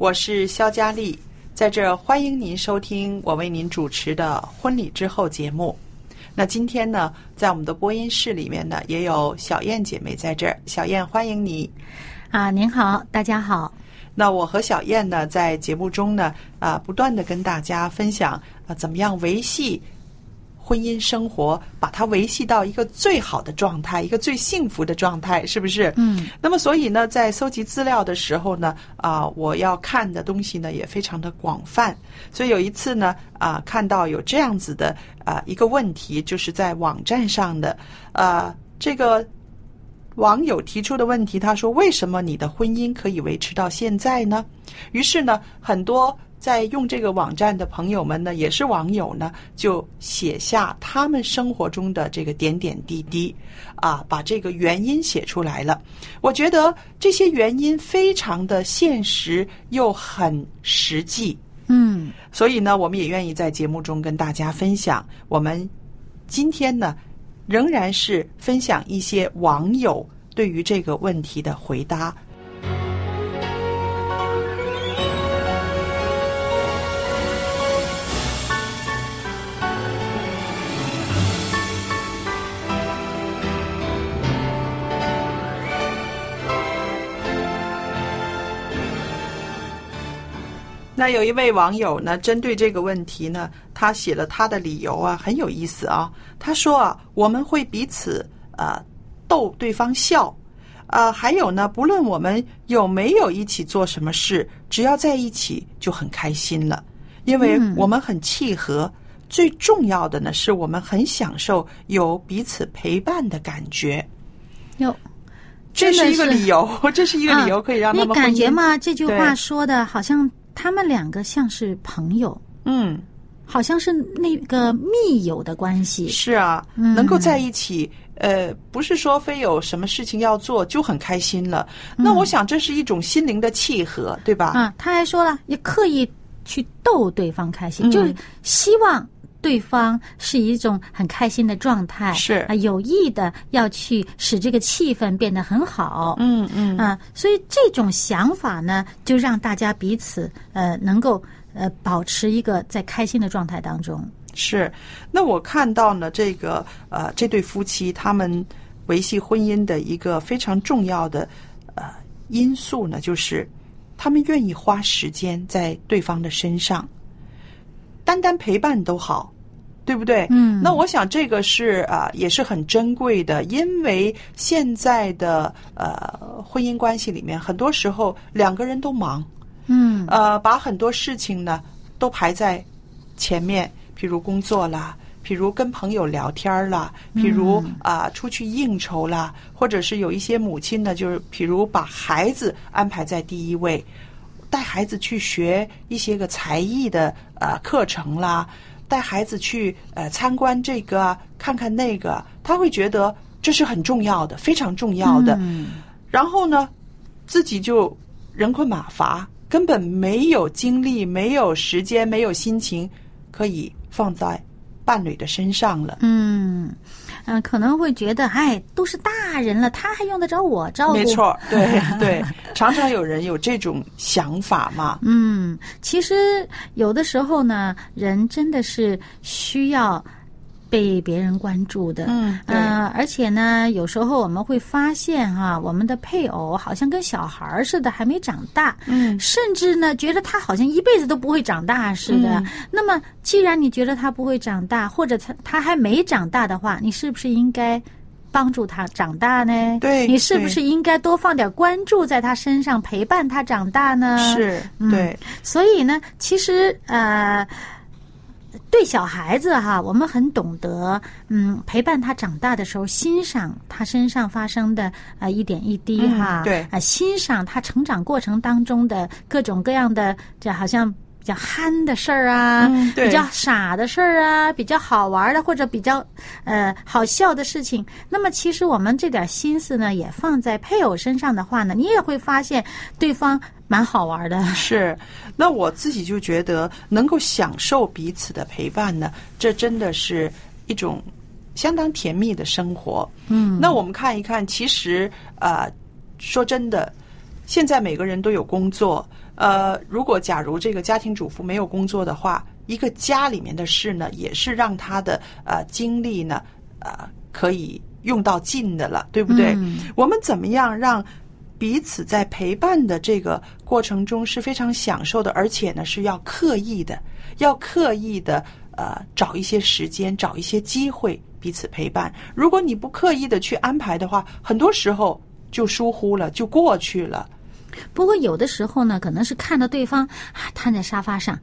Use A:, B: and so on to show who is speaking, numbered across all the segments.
A: 我是肖佳丽，在这儿欢迎您收听我为您主持的婚礼之后节目。那今天呢，在我们的播音室里面呢，也有小燕姐妹在这儿。小燕，欢迎你。
B: 啊，您好，大家好。
A: 那我和小燕呢，在节目中呢，啊，不断的跟大家分享啊，怎么样维系婚姻生活，把它维系到一个最好的状态，一个最幸福的状态，是不是？
B: 嗯。
A: 那么，所以呢，在搜集资料的时候呢，啊，我要看的东西呢也非常的广泛。所以有一次呢，啊，看到有这样子的啊一个问题，就是在网站上的，啊，这个网友提出的问题，他说：“为什么你的婚姻可以维持到现在呢？”于是呢，很多在用这个网站的朋友们呢，也是网友呢，就写下他们生活中的这个点点滴滴，啊，把这个原因写出来了。我觉得这些原因非常的现实又很实际，
B: 嗯，
A: 所以呢，我们也愿意在节目中跟大家分享。我们今天呢，仍然是分享一些网友对于这个问题的回答。那有一位网友呢，针对这个问题呢，他写了他的理由啊，很有意思啊。他说啊，我们会彼此呃逗对方笑，呃，还有呢，不论我们有没有一起做什么事，只要在一起就很开心了，因为我们很契合。最重要的呢，是我们很享受有彼此陪伴的感觉。
B: 哟，
A: 这是一个理由，这是一个理由，可以让他
B: 你
A: 们婚姻
B: 感觉嘛？这句话说的好像他们两个像是朋友，
A: 嗯。
B: 好像是那个密友的关系。
A: 是啊，
B: 嗯
A: 能够在一起，呃，不是说非有什么事情要做就很开心了。那我想这是一种心灵的契合，对吧？
B: 啊，他还说了，也刻意去逗对方开心，
A: 嗯
B: 就是希望对方是一种很开心的状态，
A: 是
B: 啊，有意的要去使这个气氛变得很好。
A: 嗯嗯
B: 啊，所以这种想法呢，就让大家彼此呃能够呃保持一个在开心的状态当中。
A: 是。那我看到呢，这个呃，这对夫妻他们维系婚姻的一个非常重要的呃因素呢，就是他们愿意花时间在对方的身上，单单陪伴都好。对不对？
B: 嗯。
A: 那我想这个是啊、也是很珍贵的，因为现在的呃婚姻关系里面，很多时候两个人都忙，
B: 嗯。
A: 呃，把很多事情呢都排在前面，譬如工作啦，譬如跟朋友聊天啦，譬如啊、出去应酬啦，或者是有一些母亲呢，就是譬如把孩子安排在第一位，带孩子去学一些个才艺的呃课程啦，带孩子去呃参观这个啊看看那个，他会觉得这是很重要的，非常重要的。
B: 嗯
A: 然后呢，自己就人困马乏，根本没有精力、没有时间、没有心情可以放在伴侣的身上了。
B: 嗯嗯、可能会觉得，哎，都是大人了，他还用得着我照顾？
A: 没错，对 对，常常有人有这种想法嘛。
B: 嗯，其实有的时候呢，人真的是需要被别人关注的。
A: 嗯
B: 而且呢，有时候我们会发现哈、我们的配偶好像跟小孩儿似的，还没长大。
A: 嗯
B: 甚至呢，觉得他好像一辈子都不会长大似的。
A: 嗯
B: 那么，既然你觉得他不会长大，或者他他还没长大的话，你是不是应该帮助他长大呢？
A: 对
B: 你是不是应该多放点关注在他身上，陪伴他长大呢？
A: 是，
B: 嗯
A: 对，
B: 所以呢，其实呃，对小孩子哈，我们很懂得，嗯，陪伴他长大的时候，欣赏他身上发生的呃一点一滴
A: 嗯
B: 哈，
A: 对
B: 啊、欣赏他成长过程当中的各种各样的，这好像。比较憨的事儿啊，比较傻的事儿啊，比较好玩的或者比较呃好笑的事情。那么，其实我们这点心思呢，也放在配偶身上的话呢，你也会发现对方蛮好玩的。
A: 是。那我自己就觉得，能够享受彼此的陪伴呢，这真的是一种相当甜蜜的生活。
B: 嗯，
A: 那我们看一看，其实呃，说真的，现在每个人都有工作。呃，如果假如这个家庭主妇没有工作的话，一个家里面的事呢，也是让她的呃精力呢，呃，可以用到尽的了，对不对？
B: 嗯
A: 我们怎么样让彼此在陪伴的这个过程中是非常享受的，而且呢是要刻意的，要刻意的呃找一些时间，找一些机会彼此陪伴。如果你不刻意的去安排的话，很多时候就疏忽了，就过去了。
B: 不过有的时候呢，可能是看到对方啊瘫在沙发上，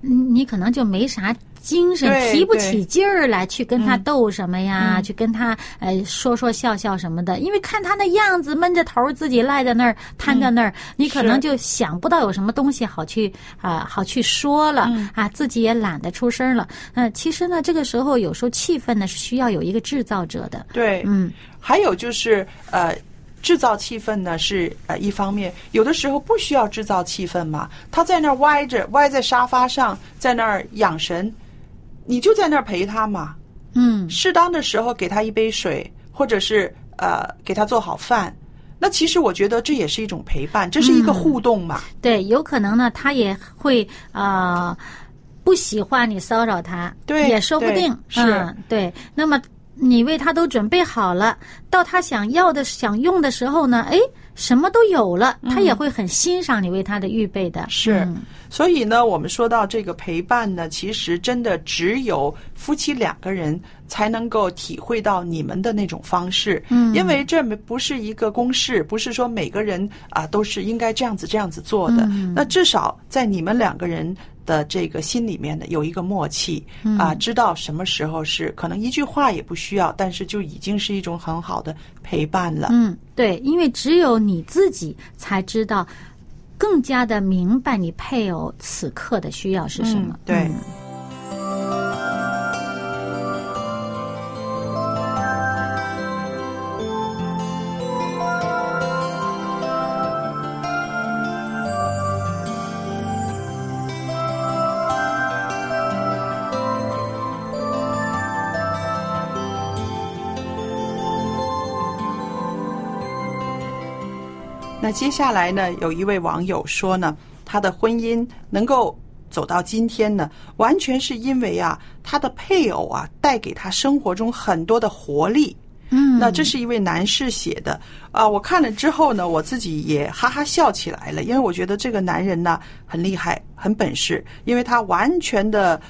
B: 你可能就没啥精神，提不起劲儿来去跟他
A: 嗯
B: 斗什么呀，
A: 嗯
B: 去跟他呃说说笑笑什么的。因为看他那样子闷着头自己赖在那儿瘫在那儿，你可能就想不到有什么东西好去啊、好去说了、
A: 嗯
B: 啊，自己也懒得出声了。嗯、其实呢，这个时候有时候气氛呢是需要有一个制造者的。
A: 对，
B: 嗯，
A: 还有就是呃。制造气氛呢是呃一方面，有的时候不需要制造气氛嘛，他在那儿歪着歪在沙发上，在那儿养神，你就在那儿陪他嘛。
B: 嗯，
A: 适当的时候给他一杯水，或者是呃给他做好饭。那其实我觉得这也是一种陪伴，这是一个互动嘛。
B: 对，有可能呢，他也会啊、呃不喜欢你骚扰他，
A: 对
B: 也说不定。
A: 是
B: 嗯，对。那么你为他都准备好了，到他想要的、想用的时候呢，哎，什么都有了，他也会很欣赏你为他的预备的。
A: 是
B: 嗯
A: 所以呢，我们说到这个陪伴呢，其实真的只有夫妻两个人才能够体会到你们的那种方式。
B: 嗯
A: 因为这不是一个公式，不是说每个人啊都是应该这样子这样子做的。
B: 嗯
A: 那至少在你们两个人的这个心里面的，有一个默契啊，知道什么时候是可能一句话也不需要，但是就已经是一种很好的陪伴了。
B: 嗯，对，因为只有你自己才知道，更加的明白你配偶此刻的需要是什么。
A: 嗯对那接下来呢，有一位网友说呢，他的婚姻能够走到今天呢，完全是因为啊，他的配偶啊带给他生活中很多的活力。
B: 嗯，
A: 那这是一位男士写的啊，我看了之后呢，我自己也哈哈笑起来了，因为我觉得这个男人呢很厉害，很本事，因为他完全的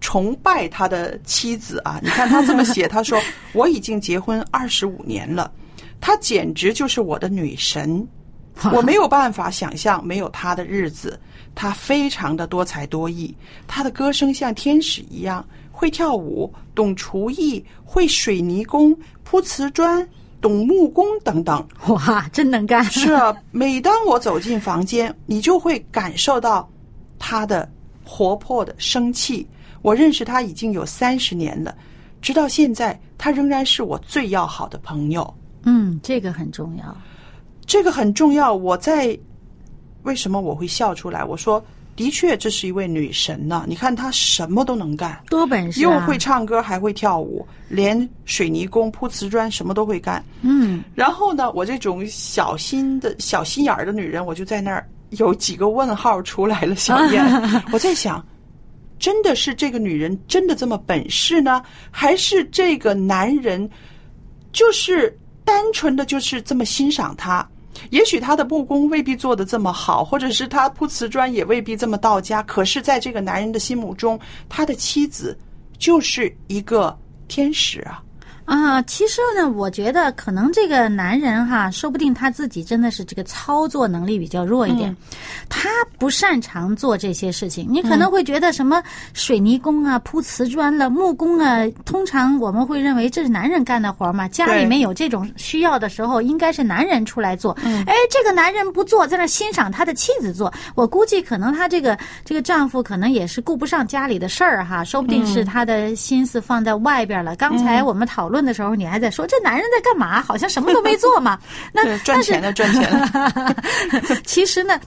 A: 崇拜他的妻子啊。你看他这么写，他说我已经结婚二十五年了，她简直就是我的女神。我没有办法想象没有他的日子。他非常的多才多艺，他的歌声像天使一样，会跳舞，懂厨艺，会水泥工、铺瓷砖，懂木工等等。
B: 哇，真能干。
A: 是啊，每当我走进房间，你就会感受到他的活泼的生气。我认识他已经有三十年了，直到现在，他仍然是我最要好的朋友。
B: 嗯，这个很重要。
A: 这个很重要。我在为什么我会笑出来？我说，的确，这是一位女神呢、你看她什么都能干，
B: 多本事、啊，
A: 又会唱歌，还会跳舞，连水泥工、铺瓷砖什么都会干。
B: 嗯，
A: 然后呢，我这种小心的小心眼儿的女人，我就在那儿有几个问号出来了。小燕，我在想，真的是这个女人真的这么本事呢，还是这个男人就是单纯的就是这么欣赏她？也许他的木工未必做的这么好，或者是他铺瓷砖也未必这么到家。可是，在这个男人的心目中，他的妻子就是一个天使啊！
B: 啊，其实呢，我觉得可能这个男人哈，说不定他自己真的是这个操作能力比较弱一点，他不擅长做这些事情。你可能会觉得什么水泥工啊、铺瓷砖了、木工啊，通常我们会认为这是男人干的活嘛。家里面有这种需要的时候，应该是男人出来做。哎，这个男人不做，在那欣赏他的妻子做。我估计可能他这个这个丈夫可能也是顾不上家里的事儿哈，说不定是他的心思放在外边了。刚才我们讨论。的时候，你还在说这男人在干嘛？好像什么都没做嘛。那
A: 赚钱的赚钱的。
B: 其实呢。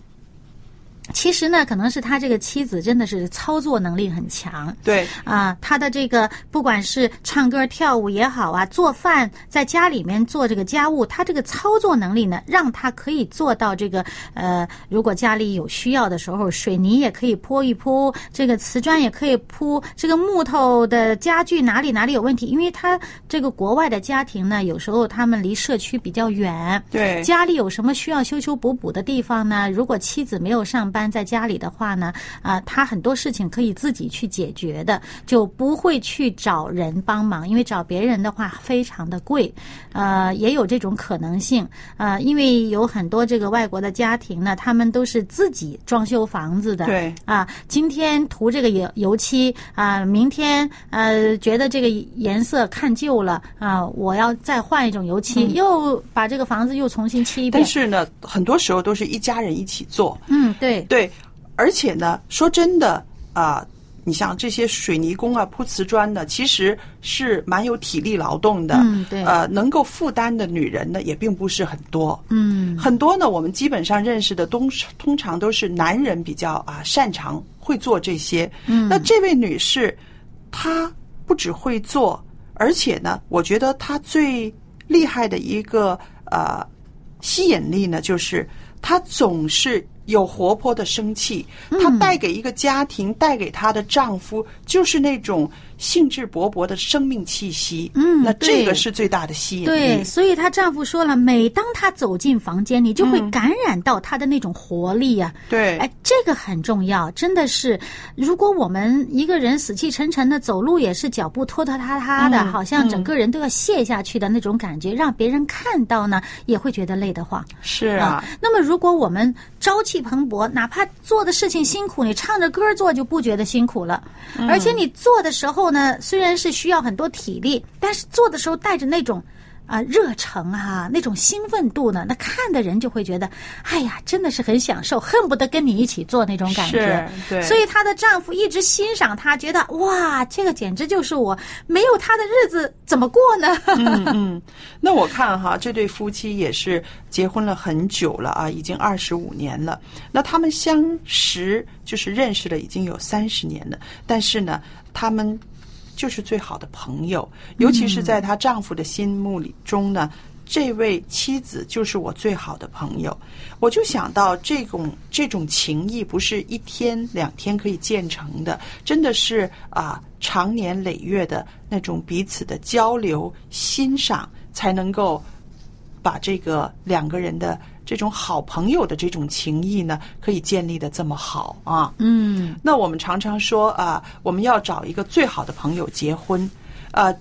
B: 其实呢，可能是他这个妻子真的是操作能力很强。
A: 对
B: 啊，他的这个不管是唱歌跳舞也好啊，做饭在家里面做这个家务，他这个操作能力呢，让他可以做到这个呃，如果家里有需要的时候，水泥也可以铺一铺，这个瓷砖也可以铺，这个木头的家具哪里哪里有问题，因为他这个国外的家庭呢，有时候他们离社区比较远，
A: 对，
B: 家里有什么需要修修补补的地方呢？如果妻子没有上班。在家里的话呢，啊，他很多事情可以自己去解决的，就不会去找人帮忙，因为找别人的话非常的贵，呃，也有这种可能性，呃，因为有很多这个外国的家庭呢，他们都是自己装修房子的，
A: 对，
B: 啊，今天涂这个油油漆啊，明天呃觉得这个颜色看旧了啊，我要再换一种油漆，
A: 嗯、
B: 又把这个房子又重新漆一遍。
A: 但是呢，很多时候都是一家人一起做，
B: 嗯，对。
A: 对，而且呢，说真的啊、呃，你像这些水泥工啊、铺瓷砖的，其实是蛮有体力劳动的。
B: 嗯，对。
A: 呃，能够负担的女人呢，也并不是很多。
B: 嗯，
A: 很多呢，我们基本上认识的东通常都是男人比较啊擅长会做这些。
B: 嗯，
A: 那这位女士，她不只会做，而且呢，我觉得她最厉害的一个呃吸引力呢，就是她总是。有活泼的生气，她带给一个家庭，带给她的丈夫，就是那种兴致勃勃的生命气息。
B: 嗯，
A: 那这个是最大的吸引力。
B: 对，所以她丈夫说了，每当她走进房间，你就会感染到她的那种活力呀、
A: 啊。对，
B: 哎，这个很重要，真的是。如果我们一个人死气沉沉的走路，也是脚步拖拖沓沓的，
A: 嗯、
B: 好像整个人都要卸下去的那种感觉，嗯、让别人看到呢，也会觉得累得慌。
A: 是啊。
B: 啊那么，如果我们朝气蓬勃，哪怕做的事情辛苦，你唱着歌做就不觉得辛苦了。
A: 嗯、
B: 而且你做的时候呢，虽然是需要很多体力，但是做的时候带着那种啊热诚啊，那种兴奋度呢，那看的人就会觉得，哎呀，真的是很享受，恨不得跟你一起做那种感觉。
A: 对。
B: 所以她的丈夫一直欣赏她，觉得哇，这个简直就是我，没有她的日子怎么过呢？
A: 嗯嗯。那我看哈，这对夫妻也是结婚了很久了啊，已经二十五年了。那他们相识就是认识了已经有三十年了，但是呢，他们就是最好的朋友，尤其是在她丈夫的心目里中呢，这位妻子就是我最好的朋友。我就想到这种这种情谊不是一天两天可以建成的，真的是啊，长年累月的那种彼此的交流、欣赏。才能够把这个两个人的这种好朋友的这种情谊呢，可以建立的这么好啊。
B: 嗯，
A: 那我们常常说啊，我们要找一个最好的朋友结婚，啊，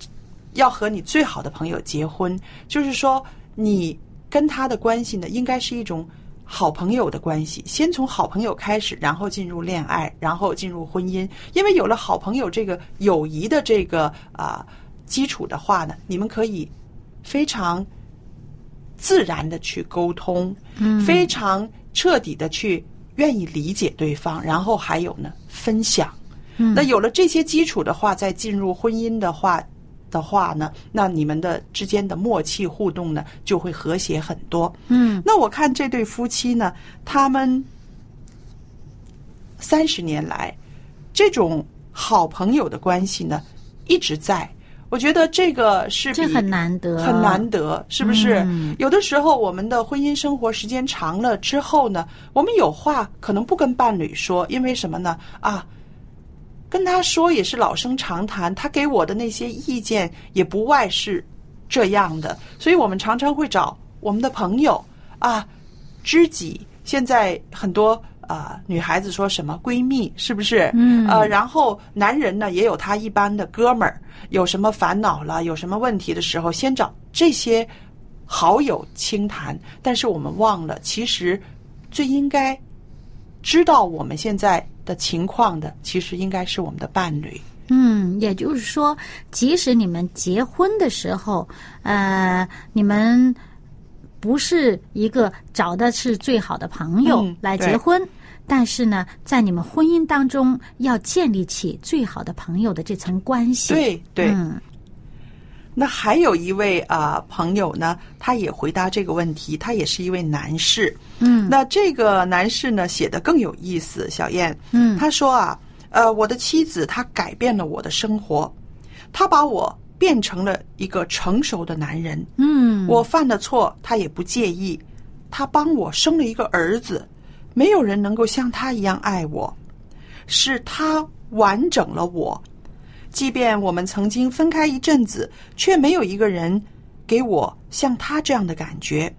A: 要和你最好的朋友结婚，就是说你跟他的关系呢，应该是一种好朋友的关系，先从好朋友开始，然后进入恋爱，然后进入婚姻。因为有了好朋友这个友谊的这个啊基础的话呢，你们可以。非常自然的去沟通，
B: 嗯，
A: 非常彻底的去愿意理解对方，然后还有呢分享。
B: 嗯，
A: 那有了这些基础的话，再进入婚姻的话，的话呢，那你们的之间的默契互动呢就会和谐很多。
B: 嗯
A: 那我看这对夫妻呢，他们三十年来这种好朋友的关系呢一直在。我觉得这个是
B: 这很难得，
A: 很难得，是不是？
B: 嗯
A: 有的时候我们的婚姻生活时间长了之后呢，我们有话可能不跟伴侣说，因为什么呢？啊，跟他说也是老生常谈，他给我的那些意见也不外是这样的，所以我们常常会找我们的朋友啊、知己。现在很多啊、女孩子说什么闺蜜，是不是？
B: 嗯
A: 呃，然后男人呢也有他一般的哥们儿，有什么烦恼了，有什么问题的时候，先找这些好友倾谈。但是我们忘了，其实最应该知道我们现在的情况的，其实应该是我们的伴侣。
B: 嗯，也就是说，即使你们结婚的时候，呃，你们不是一个找的是最好的朋友
A: 嗯
B: 来结婚，但是呢，在你们婚姻当中要建立起最好的朋友的这层关系。
A: 对对，
B: 嗯。
A: 那还有一位啊、朋友呢，他也回答这个问题，他也是一位男士。
B: 嗯。
A: 那这个男士呢写的更有意思，小燕，
B: 嗯。
A: 他说啊，呃，我的妻子她改变了我的生活，她把我变成了一个成熟的男人。
B: 嗯，
A: 我犯了错，她也不介意，她帮我生了一个儿子，没有人能够像他一样爱我，是他完整了我。即便我们曾经分开一阵子，却没有一个人给我像他这样的感觉，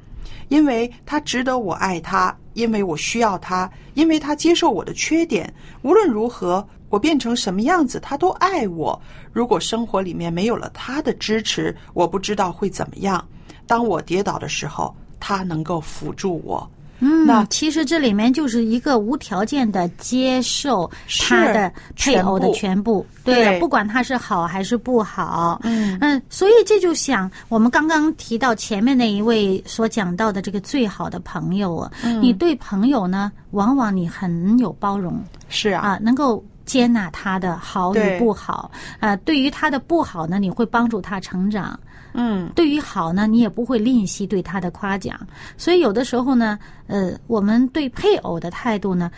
A: 因为他值得我爱他，因为我需要他，因为他接受我的缺点。无论如何，我变成什么样子，他都爱我。如果生活里面没有了他的支持，我不知道会怎么样。当我跌倒的时候，他能够辅助我。
B: 嗯，
A: 那
B: 其实这里面就是一个无条件的接受他的配偶的全部，对
A: 对。
B: 不管他是好还是不好，
A: 嗯。
B: 嗯，所以这就想我们刚刚提到前面那一位所讲到的这个最好的朋友啊，
A: 嗯。
B: 你对朋友呢，往往你很有包容
A: 是啊，
B: 啊，能够。接纳他的好与不好，啊，对于他的不好呢，你会帮助他成长；
A: 嗯，
B: 对于好呢，你也不会吝惜对他的夸奖。所以有的时候呢，呃，我们对配偶的态度呢，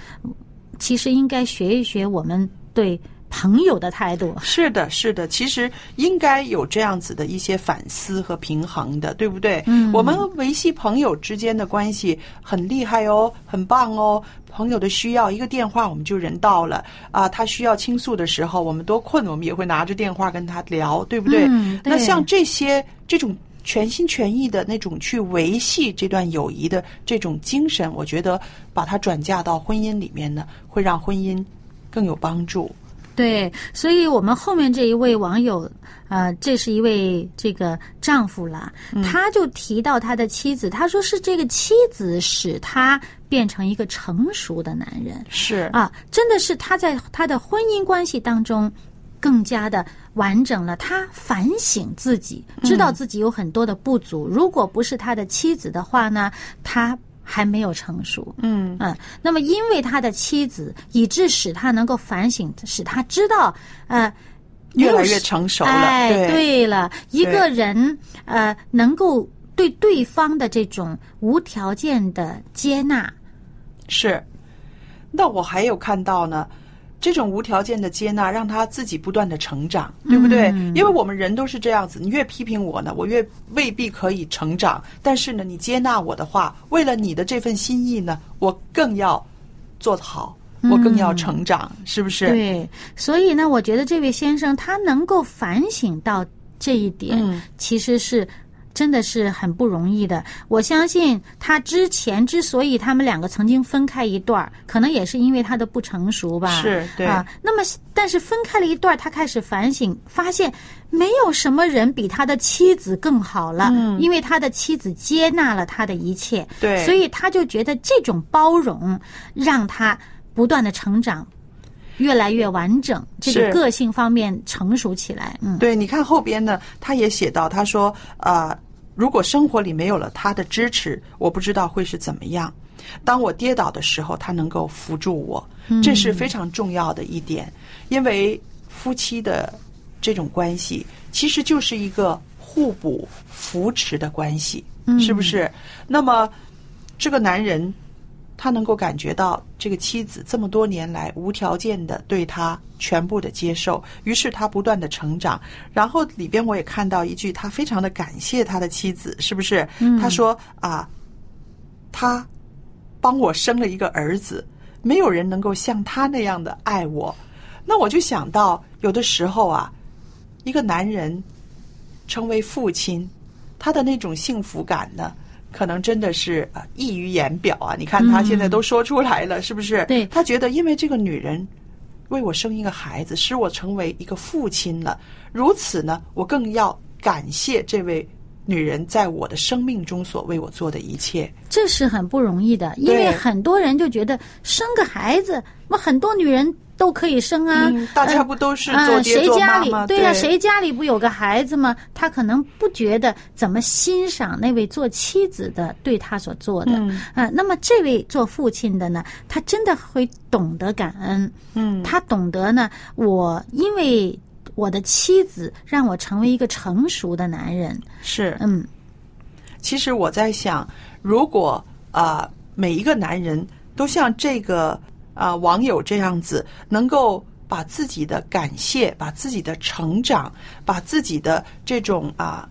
B: 其实应该学一学我们对朋友的态度。
A: 是的，是的，其实应该有这样子的一些反思和平衡的，对不对？
B: 嗯
A: 我们维系朋友之间的关系很厉害哦，很棒哦。朋友的需要，一个电话我们就人到了啊。他需要倾诉的时候，我们多困，我们也会拿着电话跟他聊，对不对？
B: 嗯对
A: 那像这些这种全心全意的那种去维系这段友谊的这种精神，我觉得把它转嫁到婚姻里面呢，会让婚姻更有帮助。
B: 对，所以我们后面这一位网友，呃，这是一位这个丈夫啦，他就提到他的妻子，他说是这个妻子使他变成一个成熟的男人
A: 是
B: 啊，真的是他在他的婚姻关系当中。更加的完整了，他反省自己，知道自己有很多的不足。如果不是他的妻子的话呢，他还没有成熟。
A: 嗯
B: 嗯，那么因为他的妻子，以致使他能够反省，使他知道，呃，
A: 越来越成熟了。
B: 哎，
A: 对
B: 对了，一个人呃，能够对对方的这种无条件的接纳，
A: 是。那我还有看到呢，这种无条件的接纳，让他自己不断的成长，对不对？
B: 嗯
A: 因为我们人都是这样子，你越批评我呢，我越未必可以成长。但是呢，你接纳我的话，为了你的这份心意呢，我更要做得好，我更要成长，是不是？
B: 嗯对，所以呢，我觉得这位先生他能够反省到这一点，
A: 嗯
B: 其实是。真的是很不容易的。我相信他之前之所以他们两个曾经分开一段儿，可能也是因为他的不成熟吧。
A: 是对
B: 啊。那么，但是分开了一段，他开始反省，发现没有什么人比他的妻子更好了，
A: 嗯
B: 因为他的妻子接纳了他的一切。
A: 对
B: 所以他就觉得这种包容让他不断的成长。越来越完整，这个个性方面成熟起来，嗯，
A: 对，你看后边呢，他也写到，他说，呃，如果生活里没有了他的支持，我不知道会是怎么样。当我跌倒的时候，他能够扶住我，这是非常重要的一点。因为夫妻的这种关系，其实就是一个互补扶持的关系，是不是？那么这个男人他能够感觉到这个妻子这么多年来无条件的对他全部的接受，于是他不断的成长。然后里边我也看到一句，他非常的感谢他的妻子，是不是？他说啊，他帮我生了一个儿子，没有人能够像他那样的爱我。那我就想到，有的时候啊，一个男人成为父亲，他的那种幸福感呢，可能真的是啊溢于言表啊！你看他现在都说出来了，是不是？
B: 对
A: 他觉得，因为这个女人为我生一个孩子，使我成为一个父亲了，如此呢，我更要感谢这位女人在我的生命中所为我做的一切。
B: 这是很不容易的，因为很多人就觉得生个孩子，那很多女人都可以生啊。
A: 嗯，大家不都是
B: 啊、
A: 做爹
B: 谁家
A: 做妈吗？
B: 里对呀、谁家里不有个孩子吗？他可能不觉得怎么欣赏那位做妻子的对他所做的。
A: 嗯
B: 啊，那么这位做父亲的呢，他真的会懂得感恩。
A: 嗯，
B: 他懂得呢，我因为我的妻子让我成为一个成熟的男人。
A: 是。
B: 嗯
A: 其实我在想，如果啊、每一个男人都像这个啊、网友这样子，能够把自己的感谢、把自己的成长、把自己的这种啊。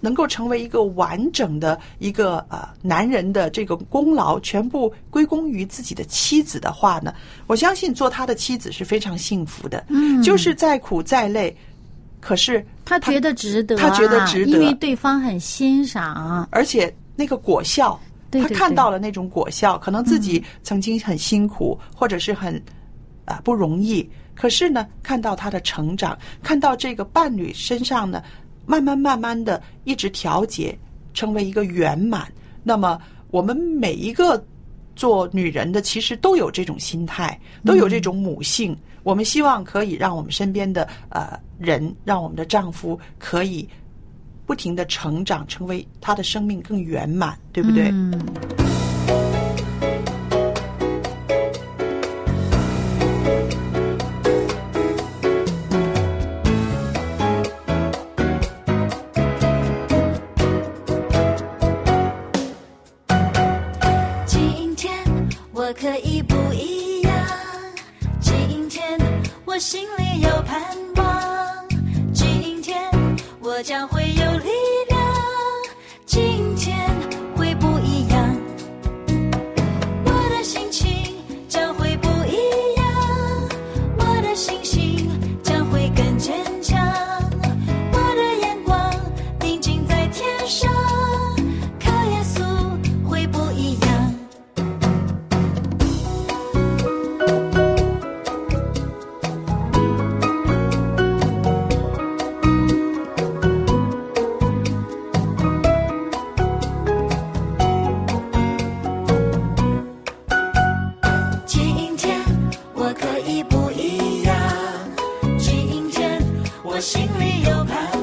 A: 能够成为一个完整的一个呃男人的这个功劳，全部归功于自己的妻子的话呢，我相信做他的妻子是非常幸福的。
B: 嗯，
A: 就是再苦再累，可是
B: 他觉得值得、啊，
A: 他觉得值得
B: 因为对方很欣赏。
A: 而且那个果效，
B: 对对
A: 他看到了那种果效，可能自己曾经很辛苦，或者是很啊、不容易，可是呢，看到他的成长，看到这个伴侣身上呢，慢慢慢慢的一直调节，成为一个圆满。那么我们每一个做女人的，其实都有这种心态，都有这种母性。我们希望可以让我们身边的呃人，让我们的丈夫可以不停的成长，成为他的生命更圆满，对不对？
B: 嗯，
C: 今天我可以不一样，今天我心里有盼望，今天我将会心里有盼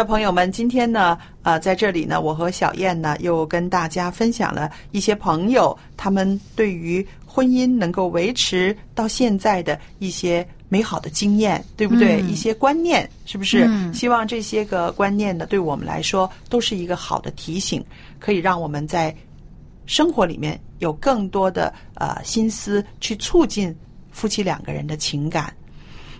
A: 那朋友们，今天呢，呃，在这里呢，我和小燕呢，又跟大家分享了一些朋友他们对于婚姻能够维持到现在的一些美好的经验，对不对？
B: 嗯
A: 一些观念，是不是？
B: 嗯
A: 希望这些个观念呢，对我们来说都是一个好的提醒，可以让我们在生活里面有更多的呃心思去促进夫妻两个人的情感。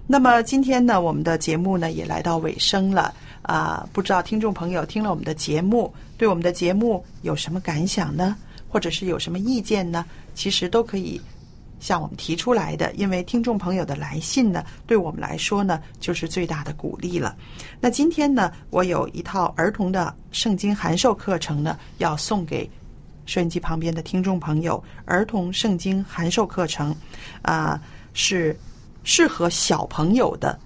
A: 那么今天呢，我们的节目呢也来到尾声了啊、不知道听众朋友听了我们的节目，对我们的节目有什么感想呢？或者是有什么意见呢？其实都可以向我们提出来的，因为听众朋友的来信呢，对我们来说呢，就是最大的鼓励了。那今天呢，我有一套儿童的圣经函授课程呢，要送给收音机旁边的听众朋友，儿童圣经函授课程，啊、是适合小朋友的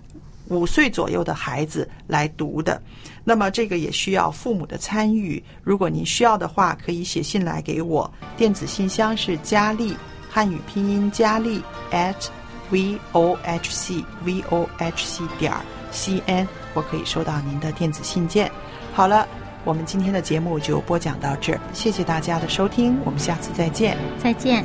A: 五岁左右的孩子来读的。那么这个也需要父母的参与。如果您需要的话，可以写信来给我，电子信箱是佳丽汉语拼音佳丽 at v o h c v o h c 点 c n，我可以收到您的电子信件。好了。我们今天的节目就播讲到这儿，谢谢大家的收听，我们下次再见。
B: 再见。